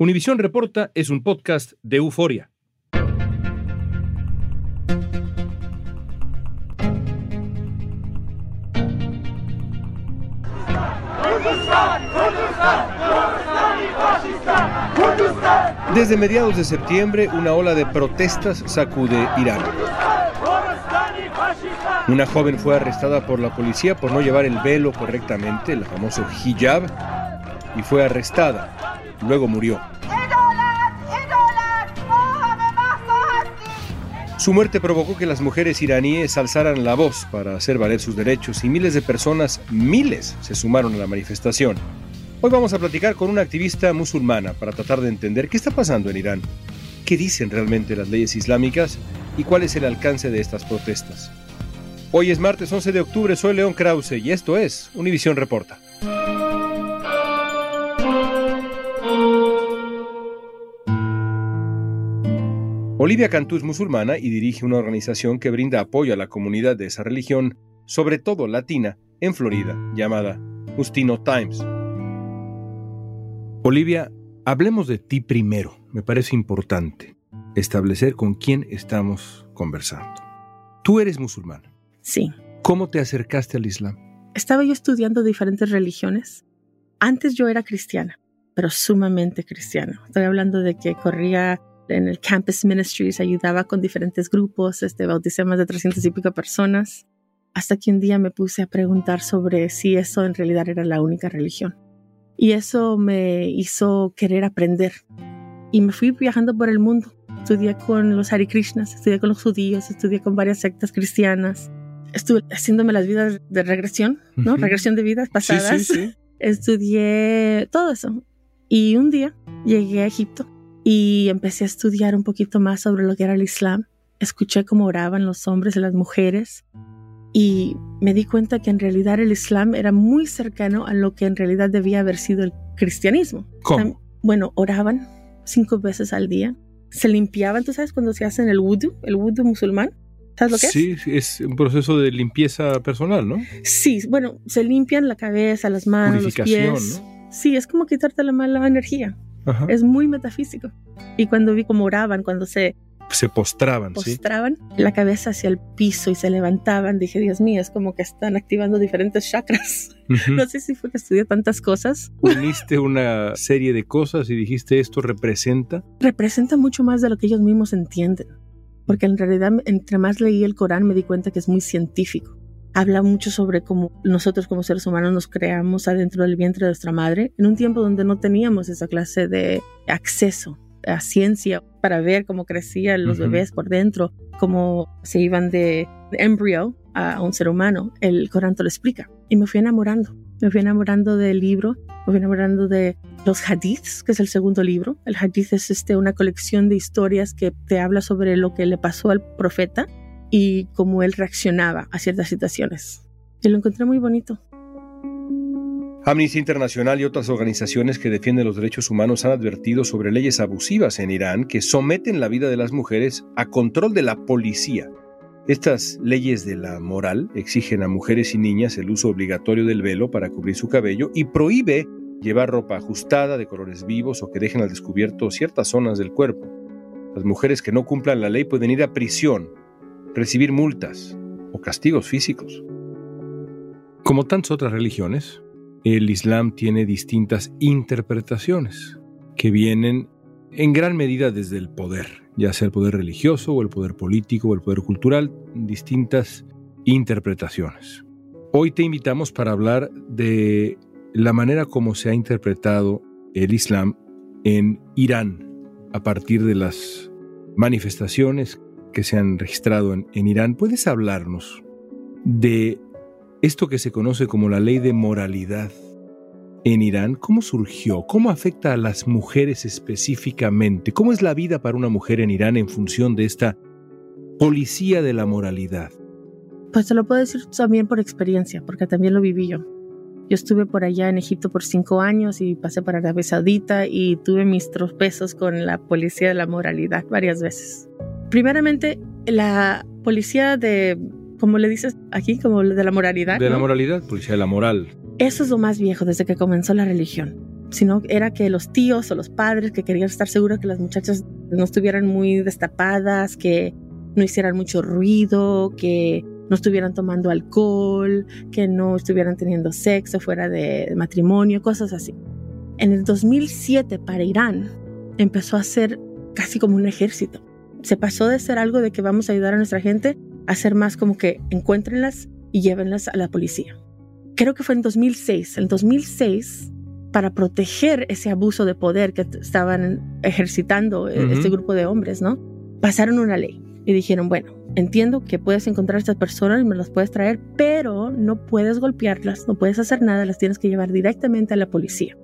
Univisión Reporta es un podcast de euforia. Desde mediados de septiembre, una ola de protestas sacude Irán. Una joven fue arrestada por la policía por no llevar el velo correctamente, el famoso hijab, y fue arrestada. Luego murió. Su muerte provocó que las mujeres iraníes alzaran la voz para hacer valer sus derechos y miles de personas, miles, se sumaron a la manifestación. Hoy vamos a platicar con una activista musulmana para tratar de entender qué está pasando en Irán, qué dicen realmente las leyes islámicas y cuál es el alcance de estas protestas. Hoy es martes 11 de octubre, soy León Krause y esto es Univisión Reporta. Olivia Cantú es musulmana y dirige una organización que brinda apoyo a la comunidad de esa religión, sobre todo latina, en Florida, llamada Justino Times. Olivia, hablemos de ti primero. Me parece importante establecer con quién estamos conversando. Tú eres musulmana. Sí. ¿Cómo te acercaste al Islam? Estaba yo estudiando diferentes religiones. Antes yo era cristiana, pero sumamente cristiana. Estoy hablando de que corría en el Campus Ministries, ayudaba con diferentes grupos, este, bauticé más de 300 y pico personas, hasta que un día me puse a preguntar sobre si eso en realidad era la única religión. Y eso me hizo querer aprender. Y me fui viajando por el mundo. Estudié con los Hare Krishnas, estudié con los judíos, estudié con varias sectas cristianas. Estuve haciéndome las vidas de regresión, ¿no? Regresión de vidas pasadas. Sí, sí, sí. Estudié todo eso. Y un día llegué a Egipto y empecé a estudiar un poquito más sobre lo que era el Islam. Escuché cómo oraban los hombres y las mujeres y me di cuenta que en realidad el Islam era muy cercano a lo que en realidad debía haber sido el cristianismo. ¿Cómo? Bueno, oraban cinco veces al día, se limpiaban, tú sabes cuando se hacen el wudu, el wudu musulmán, ¿sabes lo que sí, es? Sí, es un proceso de limpieza personal, ¿no? Sí, bueno, se limpian la cabeza, las manos, los pies. ¿no? Sí, es como quitarte la mala energía. Ajá. Es muy metafísico. Y cuando vi cómo oraban, cuando se se postraban, postraban la cabeza hacia el piso y se levantaban. Dije, Dios mío, es como que están activando diferentes chakras. Uh -huh. No sé si fue que estudié tantas cosas. Uniste una serie de cosas y dijiste, ¿esto representa? Representa mucho más de lo que ellos mismos entienden. Porque en realidad, entre más leí el Corán, me di cuenta que es muy científico. Habla mucho sobre cómo nosotros como seres humanos nos creamos adentro del vientre de nuestra madre en un tiempo donde no teníamos esa clase de acceso a ciencia para ver cómo crecían los uh -huh. bebés por dentro, cómo se iban de, embryo a un ser humano. El Corán te lo explica. Y me fui enamorando. Me fui enamorando del libro, me fui enamorando de los hadiths, que es el segundo libro. El hadith es este, una colección de historias que te habla sobre lo que le pasó al profeta y cómo él reaccionaba a ciertas situaciones. Y lo encontré muy bonito. Amnistía Internacional y otras organizaciones que defienden los derechos humanos han advertido sobre leyes abusivas en Irán que someten la vida de las mujeres a control de la policía. Estas leyes de la moral exigen a mujeres y niñas el uso obligatorio del velo para cubrir su cabello y prohíbe llevar ropa ajustada de colores vivos o que dejen al descubierto ciertas zonas del cuerpo. Las mujeres que no cumplan la ley pueden ir a prisión, recibir multas o castigos físicos. Como tantas otras religiones, el Islam tiene distintas interpretaciones que vienen en gran medida desde el poder, ya sea el poder religioso o el poder político o el poder cultural, distintas interpretaciones. Hoy te invitamos para hablar de la manera como se ha interpretado el Islam en Irán a partir de las manifestaciones que se han registrado en, Irán. ¿Puedes hablarnos de esto que se conoce como la ley de moralidad en Irán, ¿cómo surgió? ¿Cómo afecta a las mujeres específicamente? ¿Cómo es la vida para una mujer en Irán en función de esta policía de la moralidad? Pues te lo puedo decir también por experiencia, porque también lo viví yo. Yo estuve por allá en Egipto por cinco años y pasé por Arabia Saudita y tuve mis tropezos con la policía de la moralidad varias veces. Primeramente, la policía de como le dices aquí, como de la moralidad. De ¿no? la moralidad, policía de la moral. Eso es lo más viejo desde que comenzó la religión. sino era que los tíos o los padres que querían estar seguros que las muchachas no estuvieran muy destapadas, que no hicieran mucho ruido, que no estuvieran tomando alcohol, que no estuvieran teniendo sexo fuera de matrimonio, cosas así. En el 2007 para Irán empezó a ser casi como un ejército. Se pasó de ser algo de que vamos a ayudar a nuestra gente a ser más como que encuéntrenlas y llévenlas a la policía. Creo que fue en 2006. En 2006, para proteger ese abuso de poder que estaban ejercitando e-, este grupo de hombres, ¿no? Pasaron una ley y dijeron, bueno, entiendo que puedes encontrar a estas personas y me las puedes traer, pero no puedes golpearlas, no puedes hacer nada, las tienes que llevar directamente a la policía.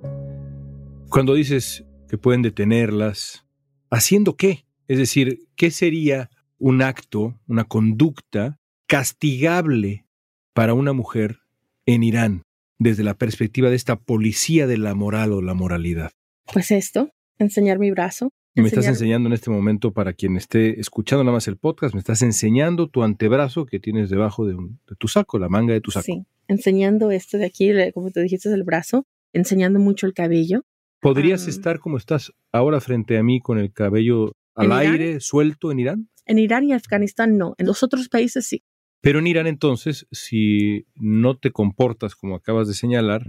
Cuando dices que pueden detenerlas, ¿haciendo qué? Es decir, ¿qué sería un acto, una conducta castigable para una mujer en Irán desde la perspectiva de esta policía de la moral o la moralidad? Pues esto, enseñar mi brazo, me estás enseñando en este momento, para quien esté escuchando nada más el podcast, me estás enseñando tu antebrazo que tienes debajo de, tu saco, la manga de tu saco. Sí, enseñando esto de aquí, como te dijiste, el brazo, enseñando mucho el cabello. ¿Podrías estar como estás ahora frente a mí con el cabello al aire, suelto en Irán? En Irán y Afganistán no, en los otros países sí. Pero en Irán entonces, si no te comportas como acabas de señalar,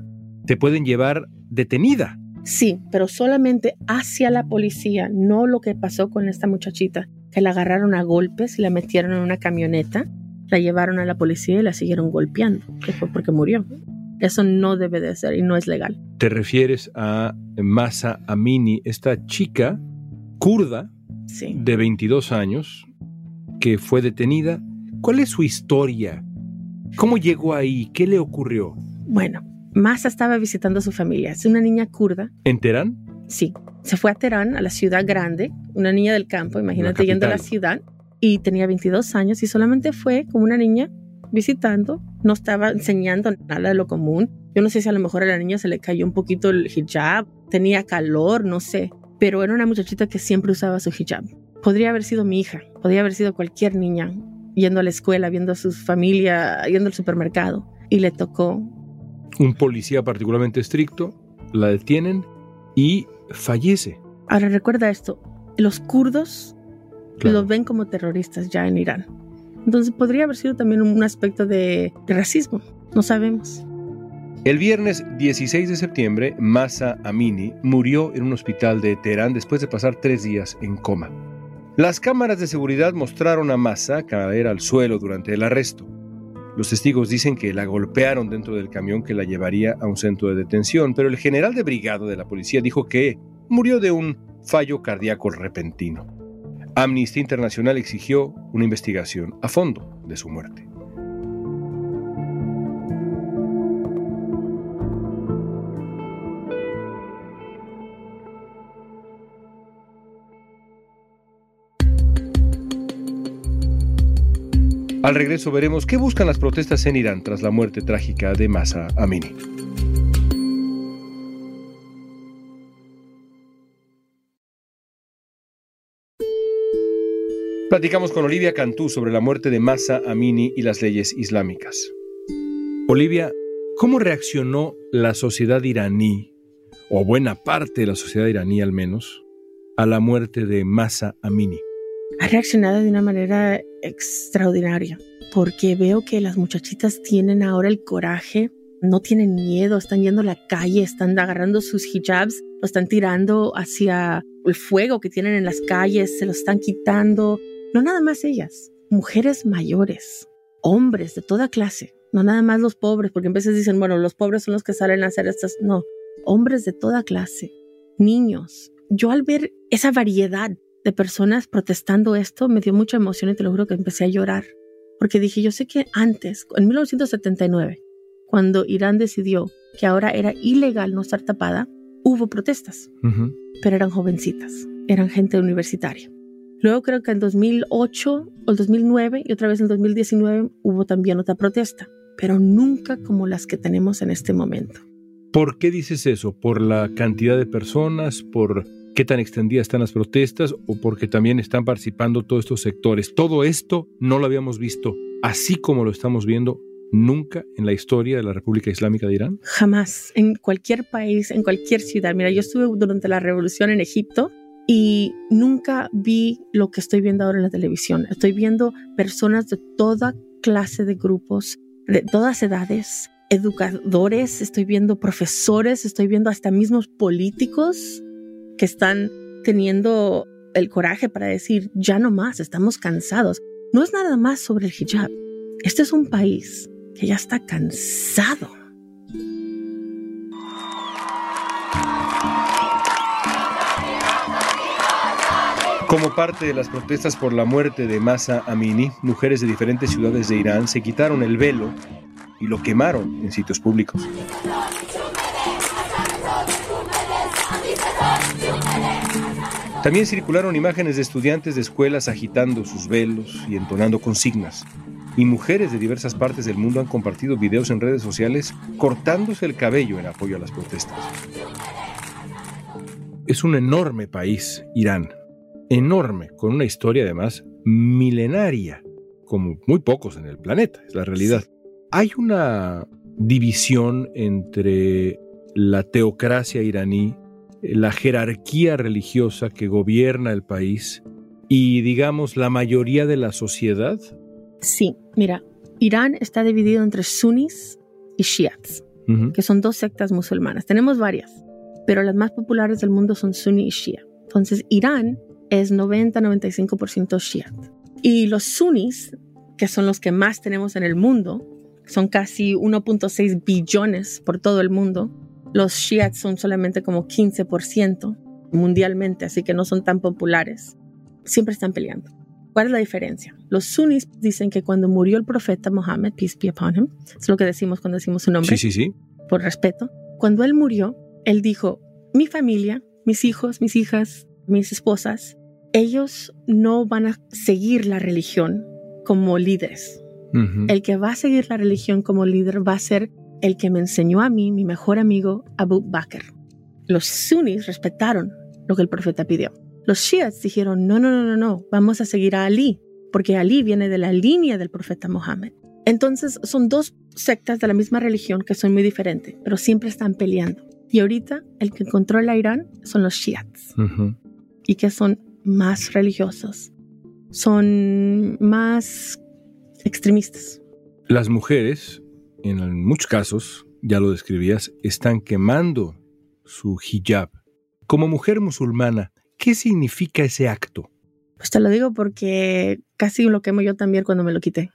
te pueden llevar detenida. Sí, pero solamente hacia la policía, no lo que pasó con esta muchachita, que la agarraron a golpes y la metieron en una camioneta, la llevaron a la policía y la siguieron golpeando, que fue porque murió. Eso no debe de ser y no es legal. ¿Te refieres a Masa Amini, esta chica kurda de 22 años que fue detenida? ¿Cuál es su historia? ¿Cómo llegó ahí? ¿Qué le ocurrió? Bueno, Masa estaba visitando a su familia. Es una niña kurda. ¿En Teherán? Sí. Se fue a Teherán, a la ciudad grande, una niña del campo, imagínate yendo a la ciudad, y tenía 22 años y solamente fue como una niña visitando, no estaba enseñando nada de lo común. Yo no sé si a lo mejor a la niña se le cayó un poquito el hijab, tenía calor, no sé, pero era una muchachita que siempre usaba su hijab. Podría haber sido mi hija, podría haber sido cualquier niña yendo a la escuela, viendo a su familia, yendo al supermercado, y le tocó un policía particularmente estricto, la detienen y fallece. Ahora recuerda esto, los kurdos los ven como terroristas ya en Irán. Entonces podría haber sido también un aspecto de, racismo, no sabemos. El viernes 16 de septiembre, Masa Amini murió en un hospital de Teherán después de pasar tres días en coma. Las cámaras de seguridad mostraron a Masa caer al suelo durante el arresto. Los testigos dicen que la golpearon dentro del camión que la llevaría a un centro de detención, pero el general de brigado de la policía dijo que murió de un fallo cardíaco repentino. Amnistía Internacional exigió una investigación a fondo de su muerte. Al regreso veremos qué buscan las protestas en Irán tras la muerte trágica de Masa Amini. Platicamos con Olivia Cantú sobre la muerte de Masa Amini y las leyes islámicas. Olivia, ¿cómo reaccionó la sociedad iraní, o buena parte de la sociedad iraní al menos, a la muerte de Masa Amini? ha reaccionado de una manera extraordinaria, porque veo que las muchachitas tienen ahora el coraje, no tienen miedo, están yendo a la calle, están agarrando sus hijabs, lo están tirando hacia el fuego que tienen en las calles, se lo están quitando. No nada más ellas, mujeres mayores, hombres de toda clase, no nada más los pobres, porque a veces dicen, bueno, los pobres son los que salen a hacer estas, no, hombres de toda clase, niños. Yo al ver esa variedad de personas protestando esto me dio mucha emoción y te lo juro que empecé a llorar. Porque dije, yo sé que antes, en 1979, cuando Irán decidió que ahora era ilegal no estar tapada, hubo protestas, pero eran jovencitas, eran gente universitaria. Luego creo que en 2008 o el 2009 y otra vez en 2019 hubo también otra protesta, pero nunca como las que tenemos en este momento. ¿Por qué dices eso? ¿Por la cantidad de personas? ¿Por qué tan extendidas están las protestas o porque también están participando todos estos sectores. Todo esto no lo habíamos visto así como lo estamos viendo Nunca en la historia de la República Islámica de Irán. Jamás. En cualquier país, en cualquier ciudad. Mira, yo estuve durante la revolución en Egipto y nunca vi lo que estoy viendo ahora en la televisión. Estoy viendo personas de toda clase de grupos, de todas edades, educadores, estoy viendo profesores, estoy viendo hasta mismos políticos que están teniendo el coraje para decir, ya no más, estamos cansados. No es nada más sobre el hijab. Este es un país que ya está cansado. Como parte de las protestas por la muerte de Masa Amini, mujeres de diferentes ciudades de Irán se quitaron el velo y lo quemaron en sitios públicos. También circularon imágenes de estudiantes de escuelas agitando sus velos y entonando consignas. Y mujeres de diversas partes del mundo han compartido videos en redes sociales cortándose el cabello en apoyo a las protestas. Es un enorme país, Irán. Enorme, con una historia además milenaria, como muy pocos en el planeta, es la realidad. Hay una división entre la teocracia iraní la jerarquía religiosa que gobierna el país y, digamos, la mayoría de la sociedad? Sí, mira, Irán está dividido entre sunnis y shiats, que son dos sectas musulmanas. Tenemos varias, pero las más populares del mundo son sunni y shia. Entonces, Irán es 90-95% shiat. Y los sunnis, que son los que más tenemos en el mundo, son casi 1.6 billones por todo el mundo, los Shiats son solamente como 15% mundialmente, así que no son tan populares. Siempre están peleando. ¿Cuál es la diferencia? Los sunnis dicen que cuando murió el profeta Mohammed, peace be upon him, es lo que decimos cuando decimos su nombre. Sí, sí, sí. Por respeto. Cuando él murió, él dijo, mi familia, mis hijos, mis hijas, mis esposas, ellos no van a seguir la religión como líderes. El que va a seguir la religión como líder va a ser el que me enseñó a mí, mi mejor amigo, Abu Bakr. Los sunnis respetaron lo que el profeta pidió. Los shias dijeron, no, no, no, no, no, vamos a seguir a Ali, porque Ali viene de la línea del profeta Mohammed. Entonces son dos sectas de la misma religión que son muy diferentes, pero siempre están peleando. Y ahorita el que controla Irán son los shiats, y que son más religiosos, son más extremistas. Las mujeres en muchos casos, ya lo describías, están quemando su hijab. Como mujer musulmana, ¿qué significa ese acto? Pues te lo digo porque casi lo quemo yo también cuando me lo quité.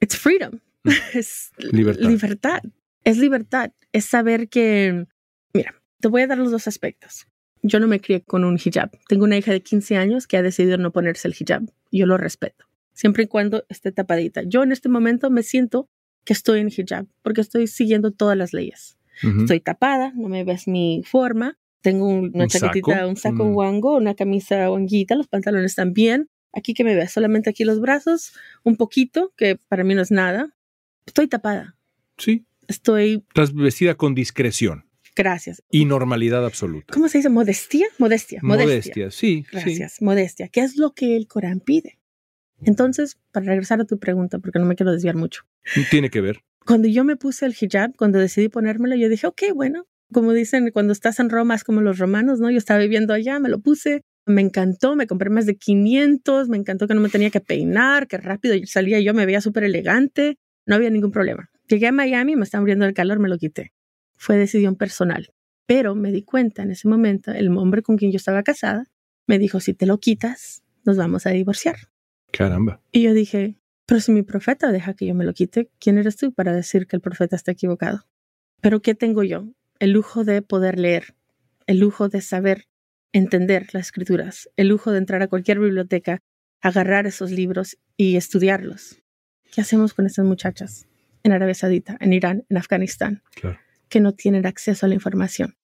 It's freedom. Mm. es libertad. libertad. Es libertad. Es saber que, mira, te voy a dar los dos aspectos. Yo no me crié con un hijab. Tengo una hija de 15 años que ha decidido no ponerse el hijab. Yo lo respeto, siempre y cuando esté tapadita. Yo en este momento me siento que estoy en hijab, porque estoy siguiendo todas las leyes. Estoy tapada, no me ves mi forma. Tengo una chaquetita, un saco mm. wango, una camisa wanguita, los pantalones también. Aquí que me ves, solamente aquí los brazos, un poquito, que para mí no es nada. Estoy tapada. Sí. Estoy. Estás vestida con discreción. Gracias. Y normalidad absoluta. ¿Cómo se dice? Modestia. Modestia. Modestia, sí. Gracias. Modestia. ¿Qué es lo que el Corán pide? Entonces, para regresar a tu pregunta, porque no me quiero desviar mucho. Tiene que ver. Cuando yo me puse el hijab, cuando decidí ponérmelo, yo dije, ok, bueno, como dicen, cuando estás en Roma es como los romanos, ¿no? Yo estaba viviendo allá, me lo puse, me encantó, me compré más de 500, me encantó que no me tenía que peinar, que rápido salía yo, me veía súper elegante, no había ningún problema. Llegué a Miami, me estaba muriendo el calor, me lo quité. Fue decisión personal. Pero me di cuenta en ese momento, el hombre con quien yo estaba casada me dijo, si te lo quitas, nos vamos a divorciar. Caramba. Y yo dije, pero si mi profeta deja que yo me lo quite, ¿quién eres tú para decir que el profeta está equivocado? Pero ¿qué tengo yo? El lujo de poder leer, el lujo de saber entender las escrituras, el lujo de entrar a cualquier biblioteca, agarrar esos libros y estudiarlos. ¿Qué hacemos con estas muchachas en Arabia Saudita, en Irán, en Afganistán, que no tienen acceso a la información?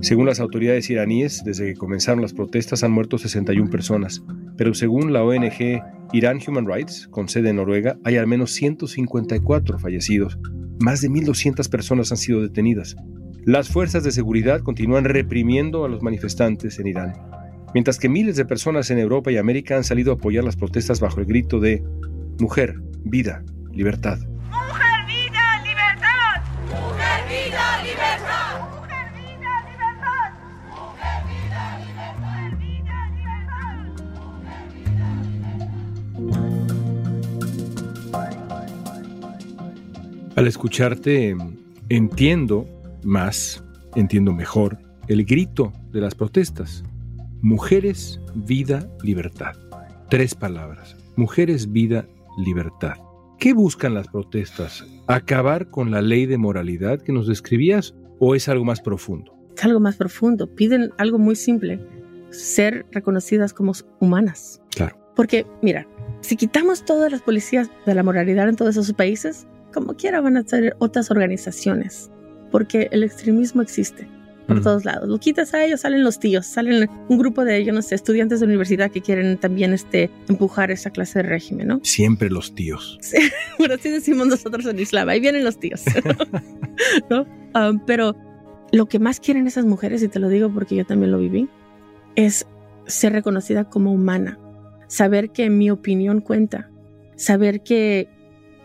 Según las autoridades iraníes, desde que comenzaron las protestas han muerto 61 personas, pero según la ONG Iran Human Rights, con sede en Noruega, hay al menos 154 fallecidos. Más de 1.200 personas han sido detenidas. Las fuerzas de seguridad continúan reprimiendo a los manifestantes en Irán, mientras que miles de personas en Europa y América han salido a apoyar las protestas bajo el grito de Mujer, vida, libertad. Al escucharte entiendo más, entiendo mejor el grito de las protestas. Mujeres, vida, libertad. Tres palabras. Mujeres, vida, libertad. ¿Qué buscan las protestas? ¿Acabar con la ley de moralidad que nos describías o es algo más profundo? Es algo más profundo. Piden algo muy simple, ser reconocidas como humanas. Claro. Porque, mira, si quitamos todas las policías de la moralidad en todos esos países, como quiera van a ser otras organizaciones, porque el extremismo existe por Ujú. todos lados. Lo quitas a ellos, salen los tíos, salen un grupo de ellos, no sé, estudiantes de universidad que quieren también este, empujar esa clase de régimen, ¿no? Siempre los tíos. Bueno, así decimos nosotros en Islam, ahí vienen los tíos, ¿no? Um, pero lo que más quieren esas mujeres, y te lo digo porque yo también lo viví, es ser reconocida como humana, saber que mi opinión cuenta, saber que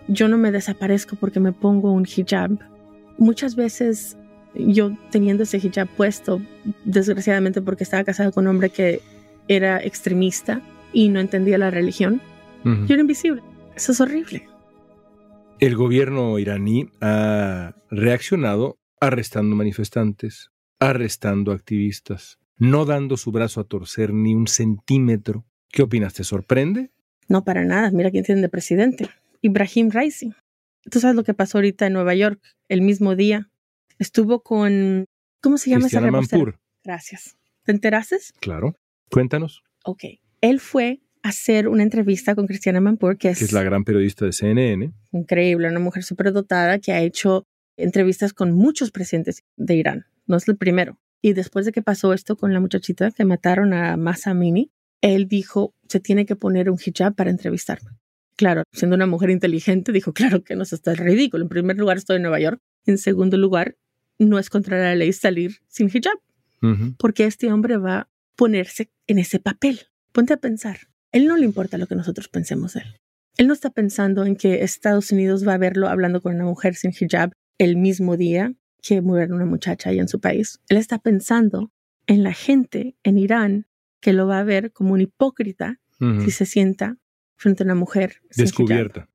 yo no me desaparezco porque me pongo un hijab. Muchas veces yo teniendo ese hijab puesto, desgraciadamente porque estaba casada con un hombre que era extremista y no entendía la religión, yo era invisible. Eso es horrible. El gobierno iraní ha reaccionado arrestando manifestantes, arrestando activistas, no dando su brazo a torcer ni un centímetro. ¿Qué opinas? ¿Te sorprende? No, para nada. Mira quién tienen de presidente. Ibrahim Raisi. Tú sabes lo que pasó ahorita en Nueva York, el mismo día. Estuvo con... ¿Cómo se llama Cristiana esa Gracias. ¿Te enterases? claro. Cuéntanos, Ok. Él fue a hacer una entrevista con Cristiana Manpur, que es, que es la gran periodista de CNN. increíble, una mujer súper dotada que ha hecho entrevistas con muchos presidentes de Irán. No es el primero. Y después de que pasó esto con la muchachita que mataron a Masa Amini, él dijo, se tiene que poner un hijab para entrevistarme. Claro, siendo una mujer inteligente, dijo, claro que no, está ridículo. En primer lugar, estoy en Nueva York. En segundo lugar, no es contra la ley salir sin hijab, porque este hombre va a ponerse en ese papel. Ponte a pensar. Él no le importa lo que nosotros pensemos de él. Él no está pensando en que Estados Unidos va a verlo hablando con una mujer sin hijab el mismo día que muere una muchacha allá en su país. Él está pensando en la gente en Irán que lo va a ver como un hipócrita si se sienta frente a una mujer. Descubierta.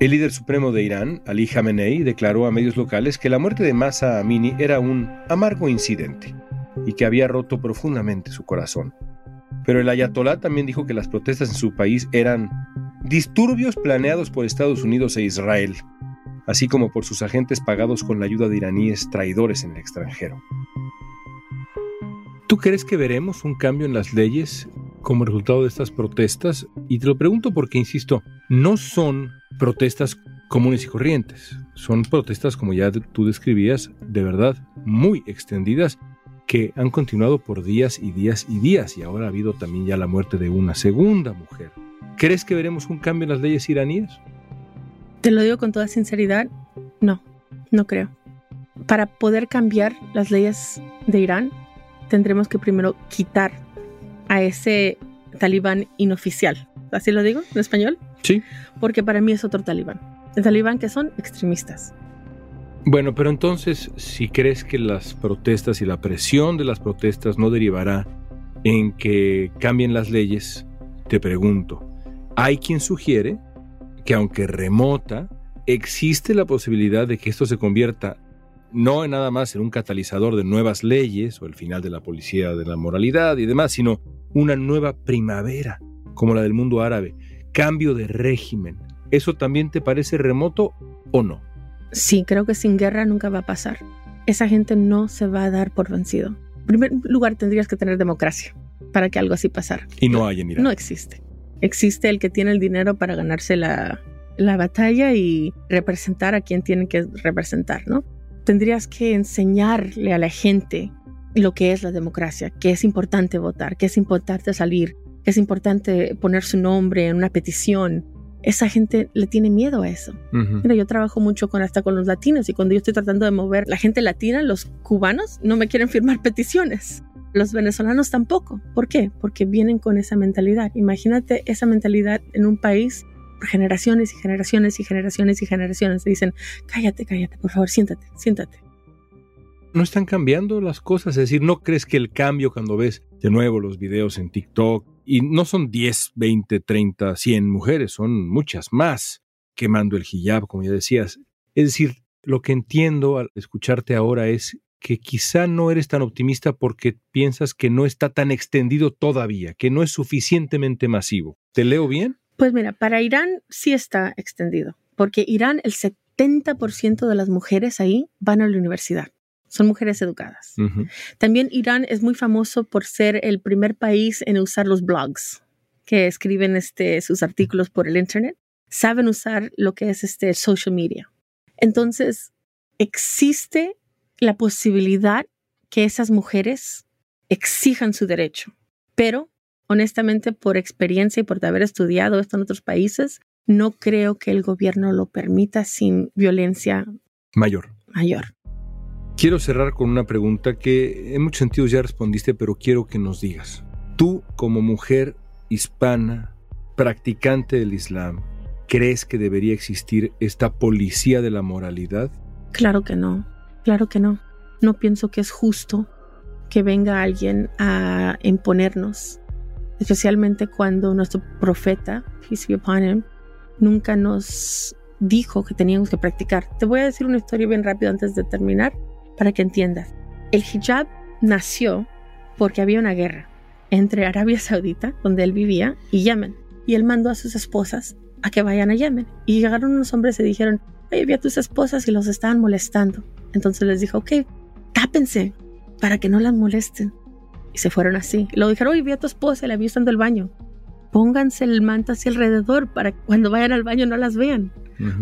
El líder supremo de Irán, Ali Khamenei, declaró a medios locales que la muerte de Masa Amini era un amargo incidente y que había roto profundamente su corazón. Pero el ayatolá también dijo que las protestas en su país eran disturbios planeados por Estados Unidos e Israel, así como por sus agentes pagados con la ayuda de iraníes traidores en el extranjero. ¿Tú crees que veremos un cambio en las leyes como resultado de estas protestas? Y te lo pregunto porque, insisto, no son protestas comunes y corrientes, son protestas, como ya tú describías, de verdad muy extendidas que han continuado por días y días y días y ahora ha habido también ya la muerte de una segunda mujer. ¿Crees que veremos un cambio en las leyes iraníes? Te lo digo con toda sinceridad, no, no creo. Para poder cambiar las leyes de Irán, tendremos que primero quitar a ese talibán inoficial. ¿Así lo digo en español? Sí. Porque para mí es otro talibán. El talibán que son extremistas. Bueno, pero entonces, si crees que las protestas y la presión de las protestas no derivará en que cambien las leyes, te pregunto, hay quien sugiere que aunque remota, existe la posibilidad de que esto se convierta no en nada más en un catalizador de nuevas leyes o el final de la policía de la moralidad y demás, sino una nueva primavera, como la del mundo árabe, cambio de régimen. ¿Eso también te parece remoto o no? Sí, creo que sin guerra nunca va a pasar. Esa gente no se va a dar por vencido. En primer lugar, tendrías que tener democracia para que algo así pasara. Y no hay en Irán. No existe. Existe el que tiene el dinero para ganarse la, la batalla y representar a quien tiene que representar, ¿no? Tendrías que enseñarle a la gente lo que es la democracia, que es importante votar, que es importante salir, que es importante poner su nombre en una petición. Esa gente le tiene miedo a eso. Ujú. Mira, yo trabajo mucho con hasta con los latinos y cuando yo estoy tratando de mover la gente latina, los cubanos no me quieren firmar peticiones. Los venezolanos tampoco. ¿Por qué? Porque vienen con esa mentalidad. Imagínate esa mentalidad en un país generaciones y generaciones y generaciones y generaciones. Dicen, cállate, cállate, por favor, siéntate, siéntate. ¿No están cambiando las cosas? Es decir, ¿no crees que el cambio cuando ves de nuevo los videos en TikTok, y no son 10, 20, 30, 100 mujeres, son muchas más quemando el hijab, como ya decías. Es decir, lo que entiendo al escucharte ahora es que quizá no eres tan optimista porque piensas que no está tan extendido todavía, que no es suficientemente masivo. ¿Te leo bien? Pues mira, para Irán sí está extendido, porque Irán el 70% de las mujeres ahí van a la universidad. Son mujeres educadas. También Irán es muy famoso por ser el primer país en usar los blogs, que escriben este, sus artículos por el Internet. Saben usar lo que es este social media. Entonces, existe la posibilidad que esas mujeres exijan su derecho. Pero, honestamente, por experiencia y por haber estudiado esto en otros países, no creo que el gobierno lo permita sin violencia Mayor. mayor. Quiero cerrar con una pregunta que en muchos sentidos ya respondiste, pero quiero que nos digas. Tú, como mujer hispana, practicante del Islam, ¿crees que debería existir esta policía de la moralidad? Claro que no, claro que no. No pienso que es justo que venga alguien a imponernos, especialmente cuando nuestro profeta, peace be upon him, nunca nos dijo que teníamos que practicar. Te voy a decir una historia bien rápido antes de terminar para que entiendas. El hijab nació porque había una guerra entre Arabia Saudita, donde él vivía, y Yemen. Y él mandó a sus esposas a que vayan a Yemen. Y llegaron unos hombres y dijeron, oye, vi a tus esposas y los estaban molestando. Entonces les dijo, ok, tápense para que no las molesten. Y se fueron así. Luego dijeron, oye, vi a tu esposa la vi usando el baño. Pónganse el manto hacia alrededor para que cuando vayan al baño no las vean.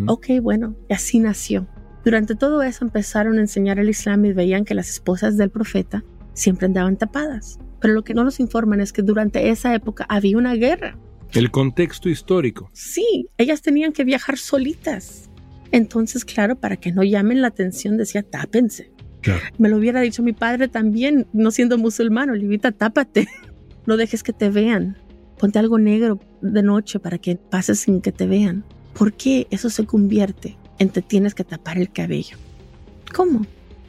Ok, bueno, y así nació. Durante todo eso empezaron a enseñar el Islam y veían que las esposas del profeta siempre andaban tapadas. Pero lo que no nos informan es que durante esa época había una guerra. El contexto histórico. Sí, ellas tenían que viajar solitas. Entonces, claro, para que no llamen la atención, decía, tápense. Claro. Me lo hubiera dicho mi padre también, no siendo musulmán, Olivita, tápate. No dejes que te vean. Ponte algo negro de noche para que pases sin que te vean. ¿Por qué eso se convierte en te tienes que tapar el cabello? ¿Cómo?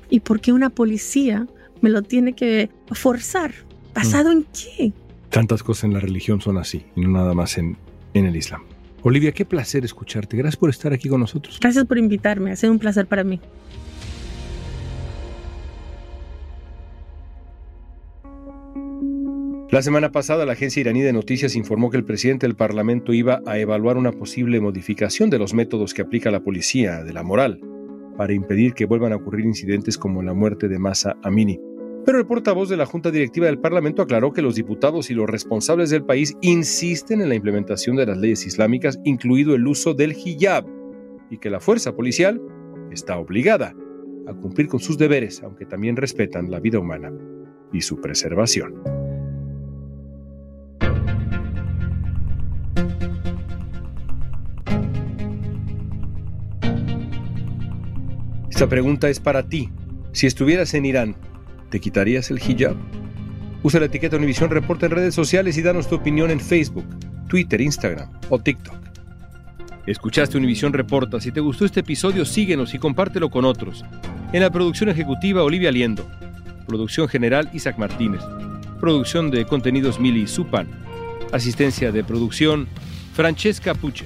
¿Y por qué una policía me lo tiene que forzar? ¿Basado en qué? Tantas cosas en la religión son así, y no nada más en, en el Islam. Olivia, qué placer escucharte. Gracias por estar aquí con nosotros. Gracias por invitarme, ha sido un placer para mí. La semana pasada, la agencia iraní de noticias informó que el presidente del Parlamento iba a evaluar una posible modificación de los métodos que aplica la policía, de la moral, para impedir que vuelvan a ocurrir incidentes como la muerte de Masa Amini. Pero el portavoz de la Junta Directiva del Parlamento aclaró que los diputados y los responsables del país insisten en la implementación de las leyes islámicas, incluido el uso del hijab, y que la fuerza policial está obligada a cumplir con sus deberes, aunque también respetan la vida humana y su preservación. Esta pregunta es para ti. Si estuvieras en Irán, ¿te quitarías el hijab? Usa la etiqueta Univisión Reporta en redes sociales y danos tu opinión en Facebook, Twitter, Instagram o TikTok. Escuchaste Univisión Reporta. Si te gustó este episodio, síguenos y compártelo con otros. En la producción ejecutiva, Olivia Liendo. Producción general, Isaac Martínez. Producción de contenidos, Mili Supan. Asistencia de producción, Francesca Puche.